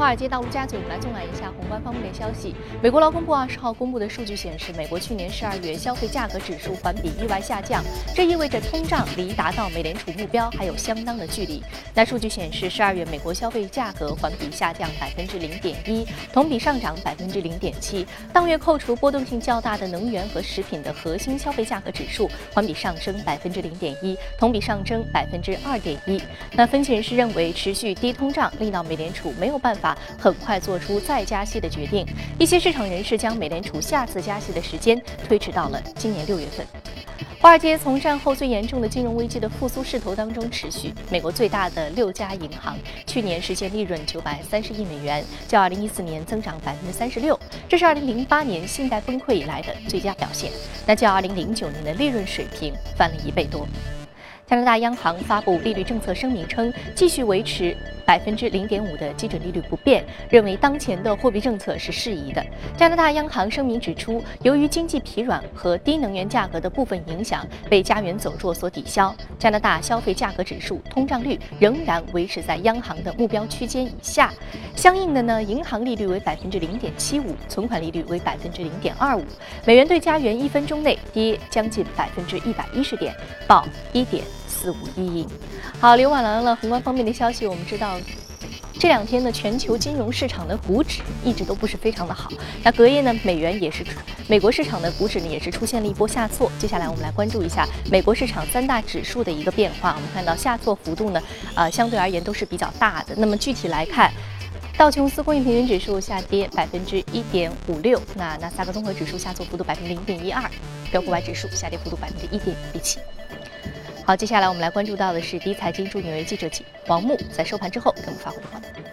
华尔街道陆家嘴，我们来纵览一下宏观方面的消息。美国劳工部二十号公布的数据显示，美国去年十二月消费价格指数环比意外下降，这意味着通胀离达到美联储目标还有相当的距离。那数据显示，十二月美国消费价格环比下降百分之零点一，同比上涨百分之零点七。当月扣除波动性较大的能源和食品的核心消费价格指数环比上升百分之零点一，同比上升百分之二点一。那分析人士认为，持续低通胀令到美联储没有办法。很快做出再加息的决定，一些市场人士将美联储下次加息的时间推迟到了今年六月份。华尔街从战后最严重的金融危机的复苏势头当中持续，美国最大的六家银行去年实现利润九百三十亿美元，较二零一四年增长百分之三十六，这是二零零八年信贷崩溃以来的最佳表现，那较二零零九年的利润水平翻了一倍多。加拿大央行发布利率政策声明称，继续维持。百分之零点五的基准利率不变，认为当前的货币政策是适宜的。加拿大央行声明指出，由于经济疲软和低能源价格的部分影响被加元走弱所抵消，加拿大消费价格指数通胀率仍然维持在央行的目标区间以下。相应的呢，银行利率为百分之零点七五，存款利率为百分之零点二五。美元对加元一分钟内跌将近百分之一百一十点，报一点四五一。好，刘婉完了宏观方面的消息，我们知道。这两天呢，全球金融市场的股指一直都不是非常的好。那隔夜呢，美元也是，美国市场的股指呢也是出现了一波下挫。接下来我们来关注一下美国市场三大指数的一个变化。我们看到下挫幅度呢，呃，相对而言都是比较大的。那么具体来看，道琼斯工业平均指数下跌百分之一点五六，那纳斯达克综合指数下挫幅度百分之零点一二，标普五百指数下跌幅度百分之一点一七。好，接下来我们来关注到的是第一财经驻纽约记者王木在收盘之后给我们发回的报道。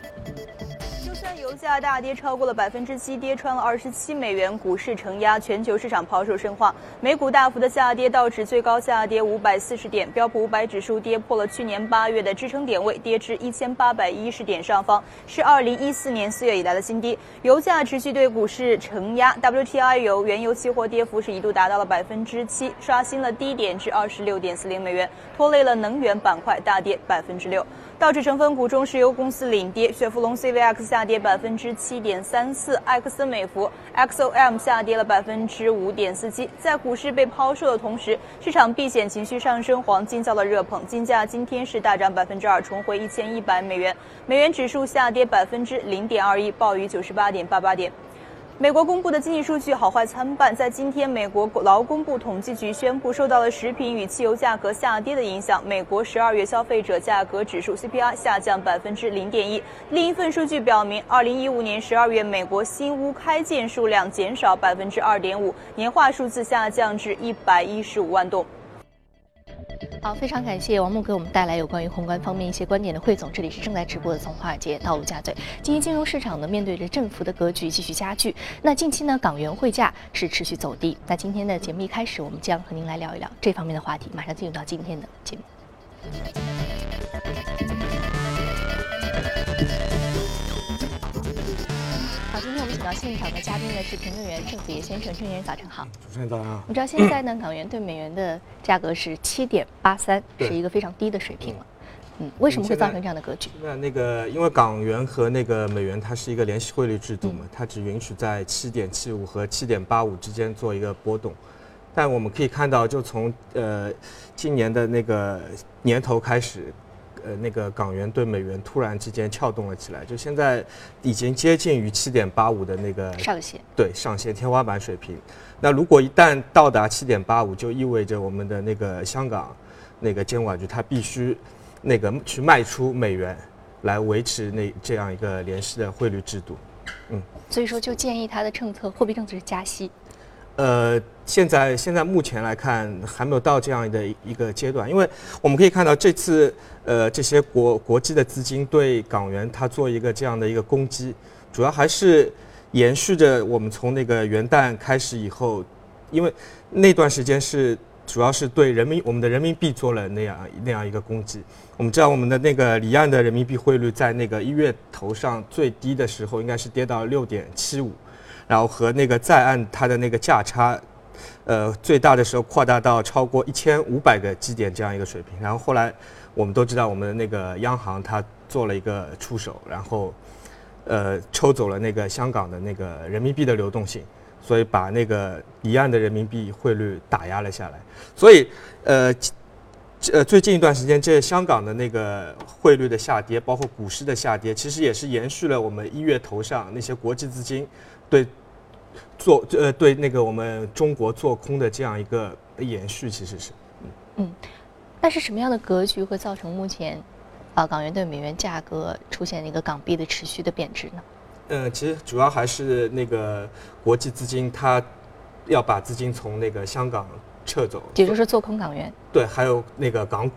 油价大跌超过了百分之七，跌穿了二十七美元，股市承压，全球市场抛售深化，美股大幅的下跌，道指最高下跌五百四十点，标普五百指数跌破了去年八月的支撑点位，跌至一千八百一十点上方，是二零一四年四月以来的新低。油价持续对股市承压，WTI 油原油期货跌幅是一度达到了百分之七，刷新了低点至二十六点四零美元，拖累了能源板块大跌百分之六。道指成分股中，石油公司领跌，雪佛龙 CVX 下跌百分之七点三四，埃克森美孚 XOM 下跌了百分之五点四七。在股市被抛售的同时，市场避险情绪上升，黄金遭到热捧，金价今天是大涨百分之二，重回一千一百美元。美元指数下跌百分之零点二一，报于九十八点八八点。美国公布的经济数据好坏参半。在今天，美国劳工部统计局宣布，受到了食品与汽油价格下跌的影响，美国十二月消费者价格指数 CPI 下降百分之零点一。另一份数据表明，二零一五年十二月美国新屋开建数量减少百分之二点五，年化数字下降至一百一十五万栋。好，非常感谢王木给我们带来有关于宏观方面一些观点的汇总。这里是正在直播的从华尔街到陆家嘴。今天金融市场呢，面对着振幅的格局继续加剧。那近期呢，港元汇价是持续走低。那今天的节目一开始，我们将和您来聊一聊这方面的话题。马上进入到今天的节目。到现场的嘉宾呢是评论员郑子叶先生，郑先生早晨好。主持人早上好。我们知道现在呢，港元对美元的价格是七点八三，是一个非常低的水平了。嗯，为什么会造成这样的格局？那那个，因为港元和那个美元它是一个联系汇率制度嘛，它只允许在七点七五和七点八五之间做一个波动。但我们可以看到，就从呃今年的那个年头开始。呃，那个港元对美元突然之间撬动了起来，就现在已经接近于七点八五的那个上限，对上限天花板水平。那如果一旦到达七点八五，就意味着我们的那个香港那个监管局它必须那个去卖出美元，来维持那这样一个联系的汇率制度。嗯，所以说就建议它的政策货币政策是加息。呃，现在现在目前来看还没有到这样的一个阶段，因为我们可以看到这次呃这些国国际的资金对港元它做一个这样的一个攻击，主要还是延续着我们从那个元旦开始以后，因为那段时间是主要是对人民我们的人民币做了那样那样一个攻击。我们知道我们的那个离岸的人民币汇率在那个一月头上最低的时候应该是跌到六点七五。然后和那个在岸它的那个价差，呃，最大的时候扩大到超过一千五百个基点这样一个水平。然后后来我们都知道，我们的那个央行它做了一个出手，然后呃，抽走了那个香港的那个人民币的流动性，所以把那个离岸的人民币汇率打压了下来。所以，呃，呃，最近一段时间，这香港的那个汇率的下跌，包括股市的下跌，其实也是延续了我们一月头上那些国际资金对做呃对那个我们中国做空的这样一个延续，其实是。嗯，那是什么样的格局会造成目前？啊，港元对美元价格出现一个港币的持续的贬值呢？嗯，其实主要还是那个国际资金，它要把资金从那个香港撤走，也就是做空港元。对，还有那个港股。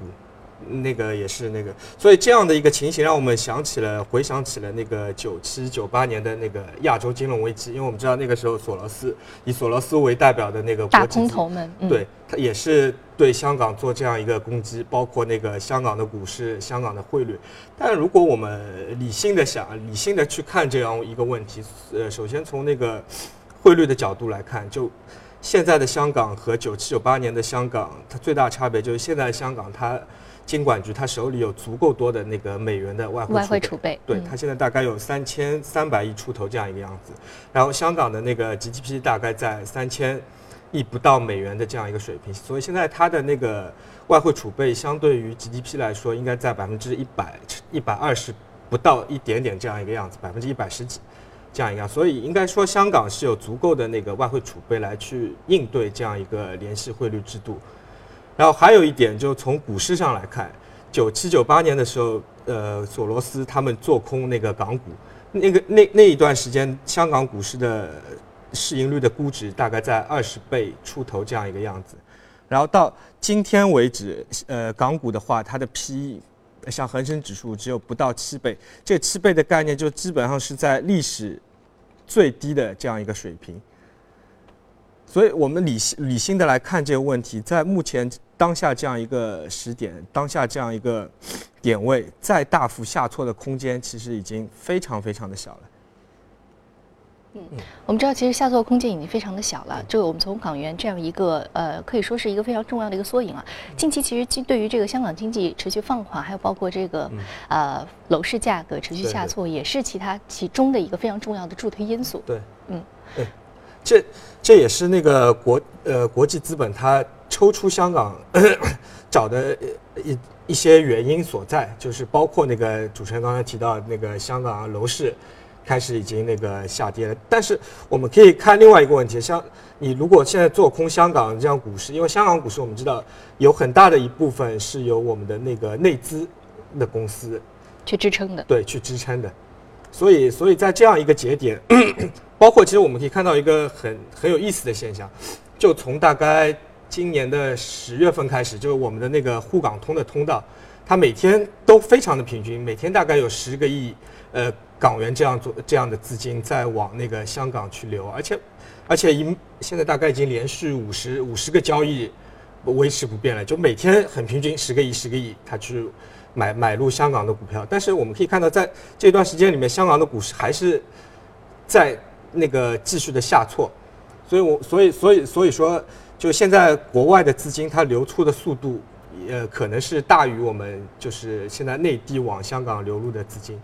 那个也是那个，所以这样的一个情形让我们想起了，回想起了那个九七九八年的那个亚洲金融危机，因为我们知道那个时候索罗斯以索罗斯为代表的那个大空头们，对他也是对香港做这样一个攻击，包括那个香港的股市、香港的汇率。但如果我们理性的想、理性的去看这样一个问题，呃，首先从那个汇率的角度来看，就现在的香港和九七九八年的香港，它最大差别就是现在香港它。金管局他手里有足够多的那个美元的外汇外汇储备，对他现在大概有三千三百亿出头这样一个样子。然后香港的那个 GDP 大概在三千亿不到美元的这样一个水平，所以现在它的那个外汇储备相对于 GDP 来说，应该在百分之一百一百二十不到一点点这样一个样子，百分之一百十几这样一样。所以应该说香港是有足够的那个外汇储备来去应对这样一个联系汇率制度。然后还有一点，就从股市上来看，九七九八年的时候，呃，索罗斯他们做空那个港股，那个那那一段时间，香港股市的市盈率的估值大概在二十倍出头这样一个样子。然后到今天为止，呃，港股的话，它的 PE 像恒生指数只有不到七倍，这七倍的概念就基本上是在历史最低的这样一个水平。所以我们理性理性的来看这个问题，在目前。当下这样一个时点，当下这样一个点位，再大幅下挫的空间，其实已经非常非常的小了。嗯，我们知道，其实下挫空间已经非常的小了。这个我们从港元这样一个呃，可以说是一个非常重要的一个缩影啊。近期其实对于这个香港经济持续放缓，还有包括这个呃楼市价格持续下挫，也是其他其中的一个非常重要的助推因素。对，嗯，对，这这也是那个国呃国际资本它。抽出香港找的一一些原因所在，就是包括那个主持人刚才提到那个香港楼市开始已经那个下跌了。但是我们可以看另外一个问题，像你如果现在做空香港这样股市，因为香港股市我们知道有很大的一部分是由我们的那个内资的公司去支撑的，对，去支撑的。所以，所以在这样一个节点，包括其实我们可以看到一个很很有意思的现象，就从大概。今年的十月份开始，就是我们的那个沪港通的通道，它每天都非常的平均，每天大概有十个亿呃港元这样做这样的资金在往那个香港去流，而且而且已现在大概已经连续五十五十个交易维持不变了，就每天很平均十个亿十个亿，它去买买入香港的股票。但是我们可以看到，在这段时间里面，香港的股市还是在那个继续的下挫，所以我所以所以所以说。就现在国外的资金它流出的速度，呃，可能是大于我们就是现在内地往香港流入的资金，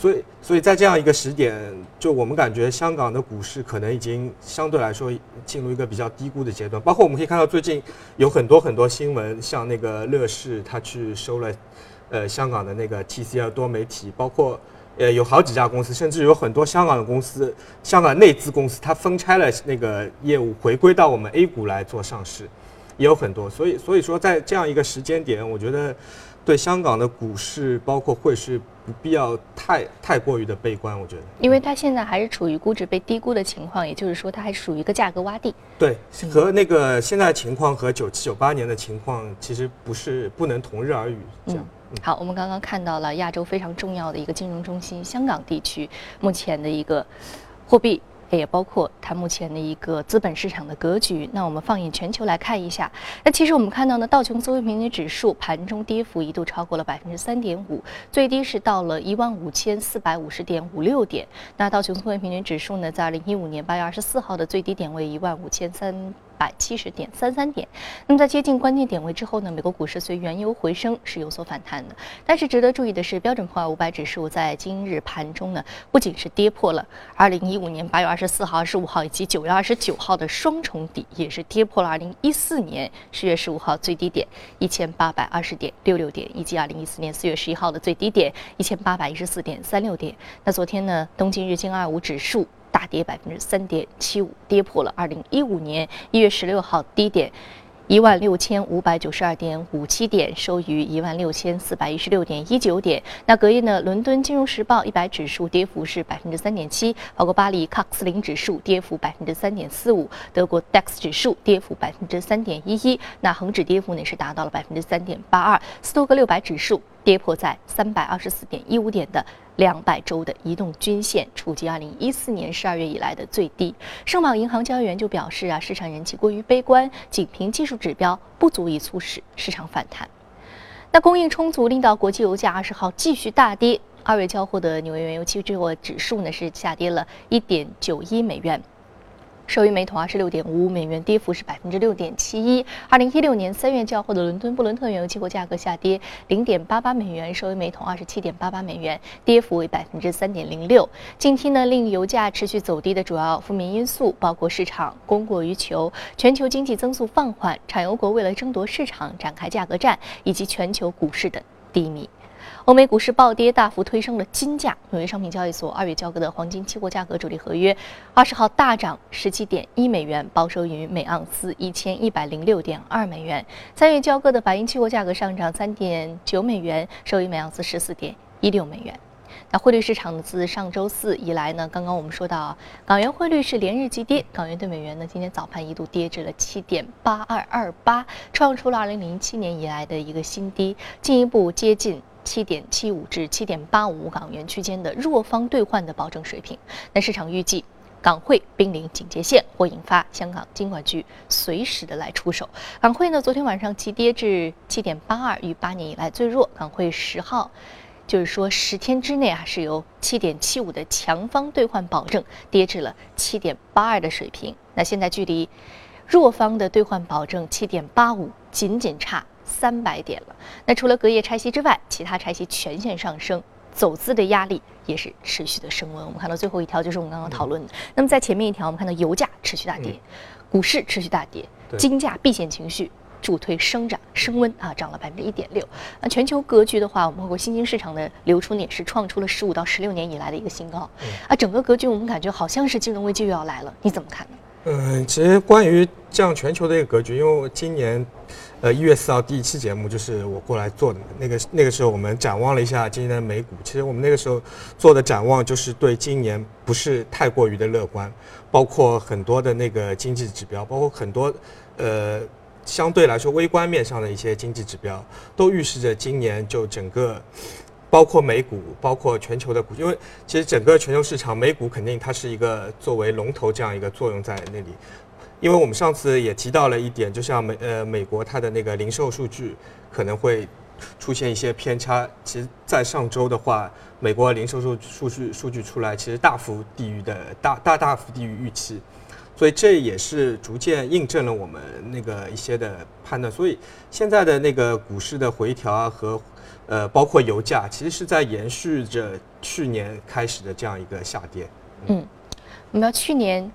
所以所以在这样一个时点，就我们感觉香港的股市可能已经相对来说进入一个比较低估的阶段。包括我们可以看到最近有很多很多新闻，像那个乐视它去收了，呃，香港的那个 TCL 多媒体，包括。呃，有好几家公司，甚至有很多香港的公司，香港内资公司，它分拆了那个业务，回归到我们 A 股来做上市，也有很多。所以，所以说在这样一个时间点，我觉得对香港的股市包括汇市必要太太过于的悲观。我觉得，因为它现在还是处于估值被低估的情况，也就是说，它还属于一个价格洼地。对，和那个现在情况和九七九八年的情况其实不是不能同日而语这样。好，我们刚刚看到了亚洲非常重要的一个金融中心——香港地区目前的一个货币，也包括它目前的一个资本市场的格局。那我们放眼全球来看一下，那其实我们看到呢，道琼斯工业平均指数盘中跌幅一度超过了百分之三点五，最低是到了一万五千四百五十点五六点。那道琼斯工业平均指数呢，在二零一五年八月二十四号的最低点位一万五千三。百七十点三三点。那么在接近关键点位之后呢，美国股市随原油回升是有所反弹的。但是值得注意的是，标准普尔五百指数在今日盘中呢，不仅是跌破了二零一五年八月二十四号、二十五号以及九月二十九号的双重底，也是跌破了二零一四年十月十五号最低点一千八百二十点六六点，以及二零一四年四月十一号的最低点一千八百一十四点三六点。那昨天呢，东京日经二五指数。大跌百分之三点七五，跌破了二零一五年一月十六号低点一万六千五百九十二点五七点，收于一万六千四百一十六点一九点。那隔夜呢，伦敦金融时报一百指数跌幅是百分之三点七，包括巴黎卡克斯林指数跌幅百分之三点四五，德国 DAX 指数跌幅百分之三点一一，那恒指跌幅呢是达到了百分之三点八二，斯托克六百指数。跌破在三百二十四点一五点的两百周的移动均线，触及二零一四年十二月以来的最低。盛宝银行交易员就表示啊，市场人气过于悲观，仅凭技术指标不足以促使市场反弹。那供应充足令到国际油价二十号继续大跌，二月交货的纽约原油期货指数呢是下跌了一点九一美元。收于每桶二十六点五五美元，跌幅是百分之六点七一。二零一六年三月交货的伦敦布伦特原油期货价格下跌零点八八美元，收于每桶二十七点八八美元，跌幅为百分之三点零六。近期呢，令油价持续走低的主要负面因素包括市场供过于求、全球经济增速放缓、产油国为了争夺市场展开价格战，以及全球股市的低迷。欧美股市暴跌，大幅推升了金价。纽约商品交易所二月交割的黄金期货价格主力合约，二十号大涨十七点一美元，报收于每盎司一千一百零六点二美元。三月交割的白银期货价格上涨三点九美元，收于每盎司十四点一六美元。那汇率市场呢？自上周四以来呢，刚刚我们说到，港元汇率是连日急跌，港元对美元呢，今天早盘一度跌至了七点八二二八，创出了二零零七年以来的一个新低，进一步接近。七点七五至七点八五港元区间的弱方兑换的保证水平。那市场预计港汇濒临警戒线，或引发香港金管局随时的来出手。港汇呢，昨天晚上急跌至七点八二，逾八年以来最弱。港汇十号，就是说十天之内啊，是由七点七五的强方兑换保证跌至了七点八二的水平。那现在距离弱方的兑换保证七点八五，仅仅差。三百点了。那除了隔夜拆息之外，其他拆息全线上升，走资的压力也是持续的升温。我们看到最后一条就是我们刚刚讨论的。那么在前面一条，我们看到油价持续大跌，股市持续大跌，金价避险情绪助推生长升温啊，涨了百分之一点六。那全球格局的话，我们包括新兴市场的流出呢，也是创出了十五到十六年以来的一个新高。啊，整个格局我们感觉好像是金融危机又要来了，你怎么看呢？嗯，其实关于这样全球的一个格局，因为今年。呃，一月四号第一期节目就是我过来做的那个那个时候，我们展望了一下今年的美股。其实我们那个时候做的展望就是对今年不是太过于的乐观，包括很多的那个经济指标，包括很多呃相对来说微观面上的一些经济指标，都预示着今年就整个包括美股，包括全球的股，因为其实整个全球市场，美股肯定它是一个作为龙头这样一个作用在那里。因为我们上次也提到了一点，就像美呃美国它的那个零售数据可能会出现一些偏差。其实，在上周的话，美国零售数数据数据出来，其实大幅低于的大大大幅低于预期，所以这也是逐渐印证了我们那个一些的判断。所以现在的那个股市的回调啊和呃包括油价，其实是在延续着去年开始的这样一个下跌。嗯，我们要去年。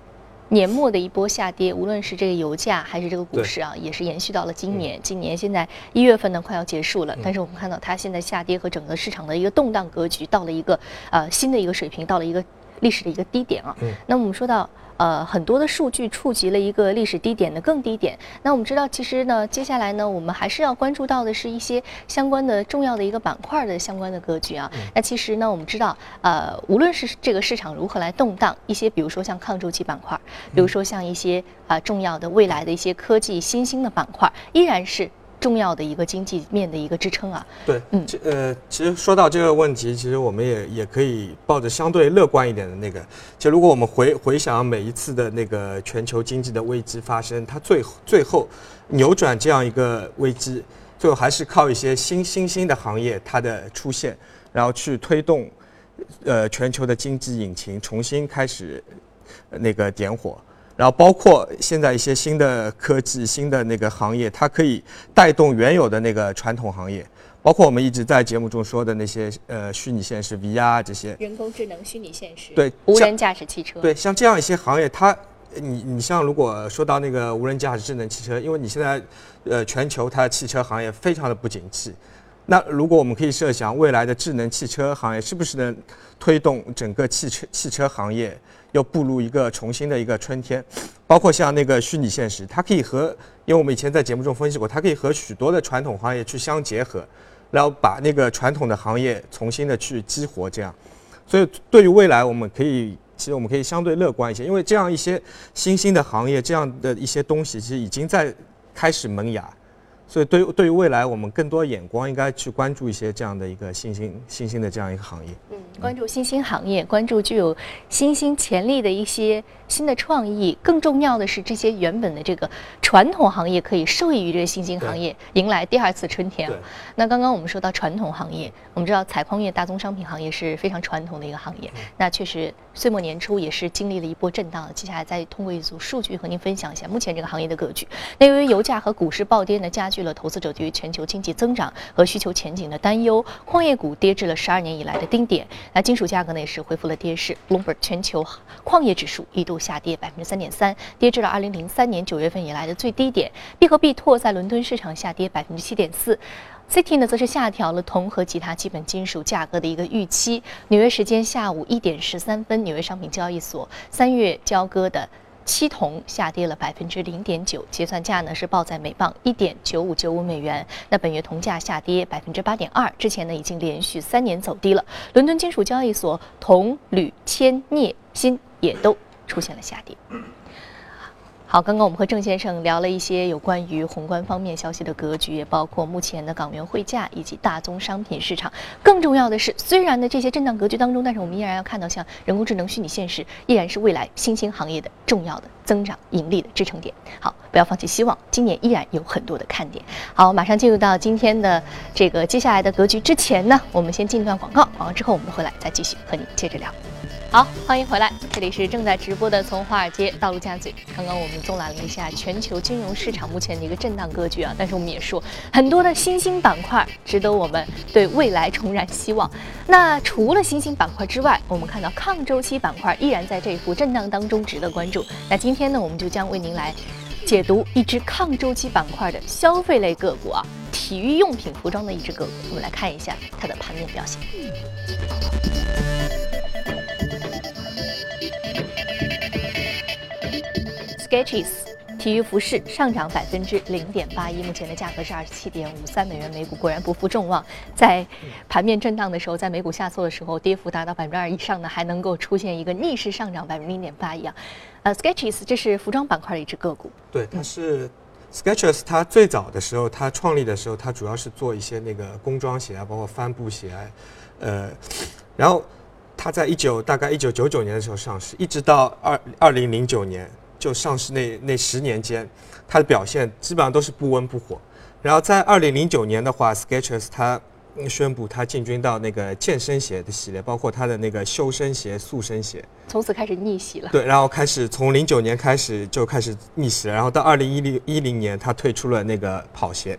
年末的一波下跌，无论是这个油价还是这个股市啊，也是延续到了今年。今年现在一月份呢，快要结束了，但是我们看到它现在下跌和整个市场的一个动荡格局到了一个呃新的一个水平，到了一个历史的一个低点啊。那我们说到。呃，很多的数据触及了一个历史低点的更低点。那我们知道，其实呢，接下来呢，我们还是要关注到的是一些相关的重要的一个板块的相关的格局啊。那其实呢，我们知道，呃，无论是这个市场如何来动荡，一些比如说像抗周期板块，比如说像一些啊重要的未来的一些科技新兴的板块，依然是。重要的一个经济面的一个支撑啊，对，嗯，这呃，其实说到这个问题，其实我们也也可以抱着相对乐观一点的那个，就如果我们回回想每一次的那个全球经济的危机发生，它最最后扭转这样一个危机，最后还是靠一些新新兴的行业它的出现，然后去推动，呃，全球的经济引擎重新开始那个点火。然后包括现在一些新的科技、新的那个行业，它可以带动原有的那个传统行业，包括我们一直在节目中说的那些呃虚拟现实 VR 这些，人工智能、虚拟现实，对无人驾驶汽车，对，像这样一些行业，它，你你像如果说到那个无人驾驶智能汽车，因为你现在，呃，全球它的汽车行业非常的不景气，那如果我们可以设想未来的智能汽车行业是不是能推动整个汽车汽车行业又步入一个重新的一个春天，包括像那个虚拟现实，它可以和，因为我们以前在节目中分析过，它可以和许多的传统行业去相结合，然后把那个传统的行业重新的去激活，这样。所以对于未来，我们可以其实我们可以相对乐观一些，因为这样一些新兴的行业，这样的一些东西，其实已经在开始萌芽。所以对于对于未来，我们更多眼光应该去关注一些这样的一个新兴新兴的这样一个行业。嗯，关注新兴行业，关注具有新兴潜力的一些新的创意。更重要的是，这些原本的这个传统行业可以受益于这个新兴行业，迎来第二次春天啊。那刚刚我们说到传统行业，我们知道采矿业、大宗商品行业是非常传统的一个行业。那确实，岁末年初也是经历了一波震荡。接下来再通过一组数据和您分享一下目前这个行业的格局。那由于油价和股市暴跌呢，加剧了投资者对于全球经济增长和需求前景的担忧，矿业股跌至了十二年以来的低点。那金属价格呢也是恢复了跌势，Bloomberg 全球矿业指数一度下跌百分之三点三，跌至了二零零三年九月份以来的最低点。B 和 B 拓在伦敦市场下跌百分之七点四。C T 呢，则是下调了铜和其他基本金属价格的一个预期。纽约时间下午一点十三分，纽约商品交易所三月交割的期铜下跌了百分之零点九，结算价呢是报在每磅一点九五九五美元。那本月铜价下跌百分之八点二，之前呢已经连续三年走低了。伦敦金属交易所铜、铝、铅、镍、锌也都出现了下跌。好，刚刚我们和郑先生聊了一些有关于宏观方面消息的格局，也包括目前的港元汇价以及大宗商品市场。更重要的是，虽然呢这些震荡格局当中，但是我们依然要看到，像人工智能、虚拟现实，依然是未来新兴行业的重要的增长盈利的支撑点。好，不要放弃希望，今年依然有很多的看点。好，马上进入到今天的这个接下来的格局之前呢，我们先进一段广告，广告之后我们回来再继续和你接着聊。好，欢迎回来，这里是正在直播的从华尔街到陆家嘴。刚刚我们纵览了一下全球金融市场目前的一个震荡格局啊，但是我们也说很多的新兴板块值得我们对未来重燃希望。那除了新兴板块之外，我们看到抗周期板块依然在这一幅震荡当中值得关注。那今天呢，我们就将为您来解读一只抗周期板块的消费类个股啊，体育用品服装的一只个股。我们来看一下它的盘面表现。Sketches 体育服饰上涨百分之零点八一，目前的价格是二十七点五三美元每股，果然不负众望，在盘面震荡的时候，在美股下挫的时候，跌幅达到百分之二以上呢，还能够出现一个逆势上涨百分之零点八一啊。呃，Sketches 这是服装板块的一只个股，对，它是 Sketches，它最早的时候，它创立的时候，它主要是做一些那个工装鞋啊，包括帆布鞋啊，呃，然后它在一九大概一九九九年的时候上市，一直到二二零零九年就上市那那十年间，它的表现基本上都是不温不火。然后在二零零九年的话，Skechers 它嗯宣布它进军到那个健身鞋的系列，包括它的那个修身鞋、塑身鞋。从此开始逆袭了。对，然后开始从零九年开始就开始逆袭了，然后到二零一零一零年，他推出了那个跑鞋，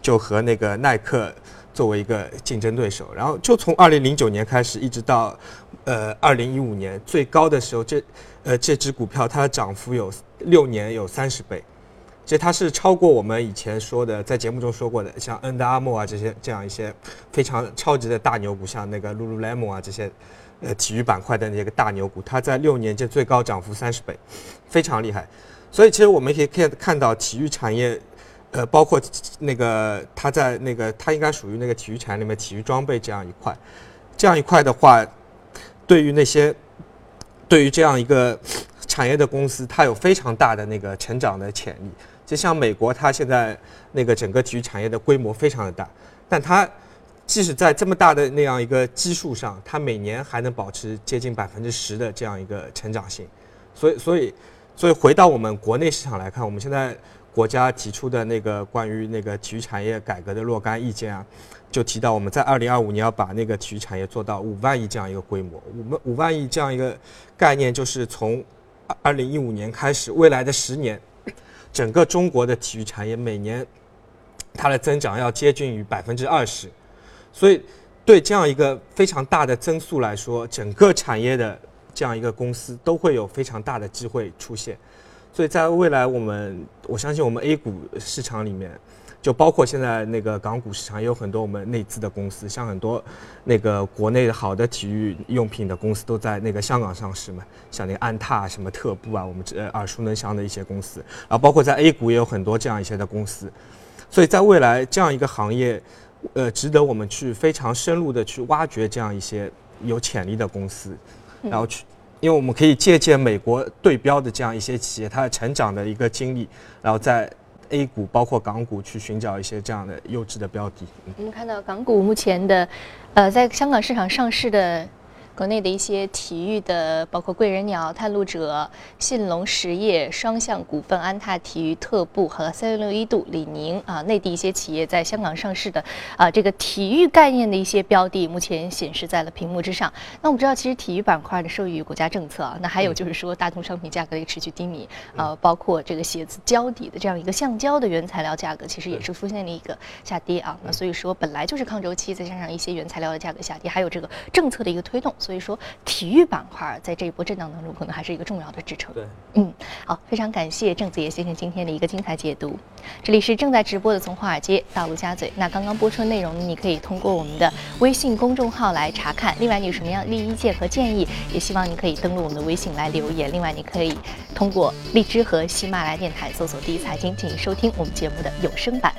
就和那个耐克作为一个竞争对手，然后就从二零零九年开始，一直到呃二零一五年最高的时候，这呃这只股票它的涨幅有六年有三十倍，这它是超过我们以前说的，在节目中说过的，像 Under Armour 啊这些这样一些非常超级的大牛股，像那个 Lululemon 啊这些。呃，体育板块的那个大牛股，它在六年间最高涨幅三十倍，非常厉害。所以其实我们可以看看到体育产业，呃，包括那个它在那个它应该属于那个体育产业里面体育装备这样一块，这样一块的话，对于那些对于这样一个产业的公司，它有非常大的那个成长的潜力。就像美国，它现在那个整个体育产业的规模非常的大，但它即使在这么大的那样一个基数上，它每年还能保持接近百分之十的这样一个成长性，所以，所以，所以回到我们国内市场来看，我们现在国家提出的那个关于那个体育产业改革的若干意见啊，就提到我们在二零二五年要把那个体育产业做到五万亿这样一个规模，五万五万亿这样一个概念，就是从二零一五年开始，未来的十年，整个中国的体育产业每年它的增长要接近于百分之二十，所以对这样一个非常大的增速来说，整个产业的这样一个公司都会有非常大的机会出现。所以在未来，我们我相信我们 A 股市场里面，就包括现在那个港股市场，也有很多我们内资的公司，像很多那个国内的好的体育用品的公司都在那个香港上市嘛，像那个安踏、什么特步啊，我们这耳熟能详的一些公司，然后包括在 A 股也有很多这样一些的公司，所以在未来这样一个行业，呃，值得我们去非常深入的去挖掘这样一些有潜力的公司，然后去。因为我们可以借鉴美国对标的这样一些企业，它的成长的一个经历，然后在 A 股包括港股去寻找一些这样的优质的标的。我们看到港股目前的，呃，在香港市场上市的。国内的一些体育的，包括贵人鸟、探路者、信隆实业、双向股份、安踏体育、特步和三六一度、李宁啊，内地一些企业在香港上市的啊，这个体育概念的一些标的，目前显示在了屏幕之上。那我们知道，其实体育板块呢受益于国家政策啊，那还有就是说，大宗商品价格的持续低迷啊，包括这个鞋子胶底的这样一个橡胶的原材料价格，其实也是出现了一个下跌啊。那所以说，本来就是抗周期，再加上一些原材料的价格下跌，还有这个政策的一个推动。所以说，体育板块在这一波震荡当中，可能还是一个重要的支撑。对，嗯，好，非常感谢郑子叶先生今天的一个精彩解读。这里是正在直播的从华尔街到陆家嘴。那刚刚播出的内容呢，你可以通过我们的微信公众号来查看。另外，你有什么样的意见和建议，也希望你可以登录我们的微信来留言。另外，你可以通过荔枝和喜马拉雅电台搜索“第一财经”进行收听我们节目的有声版。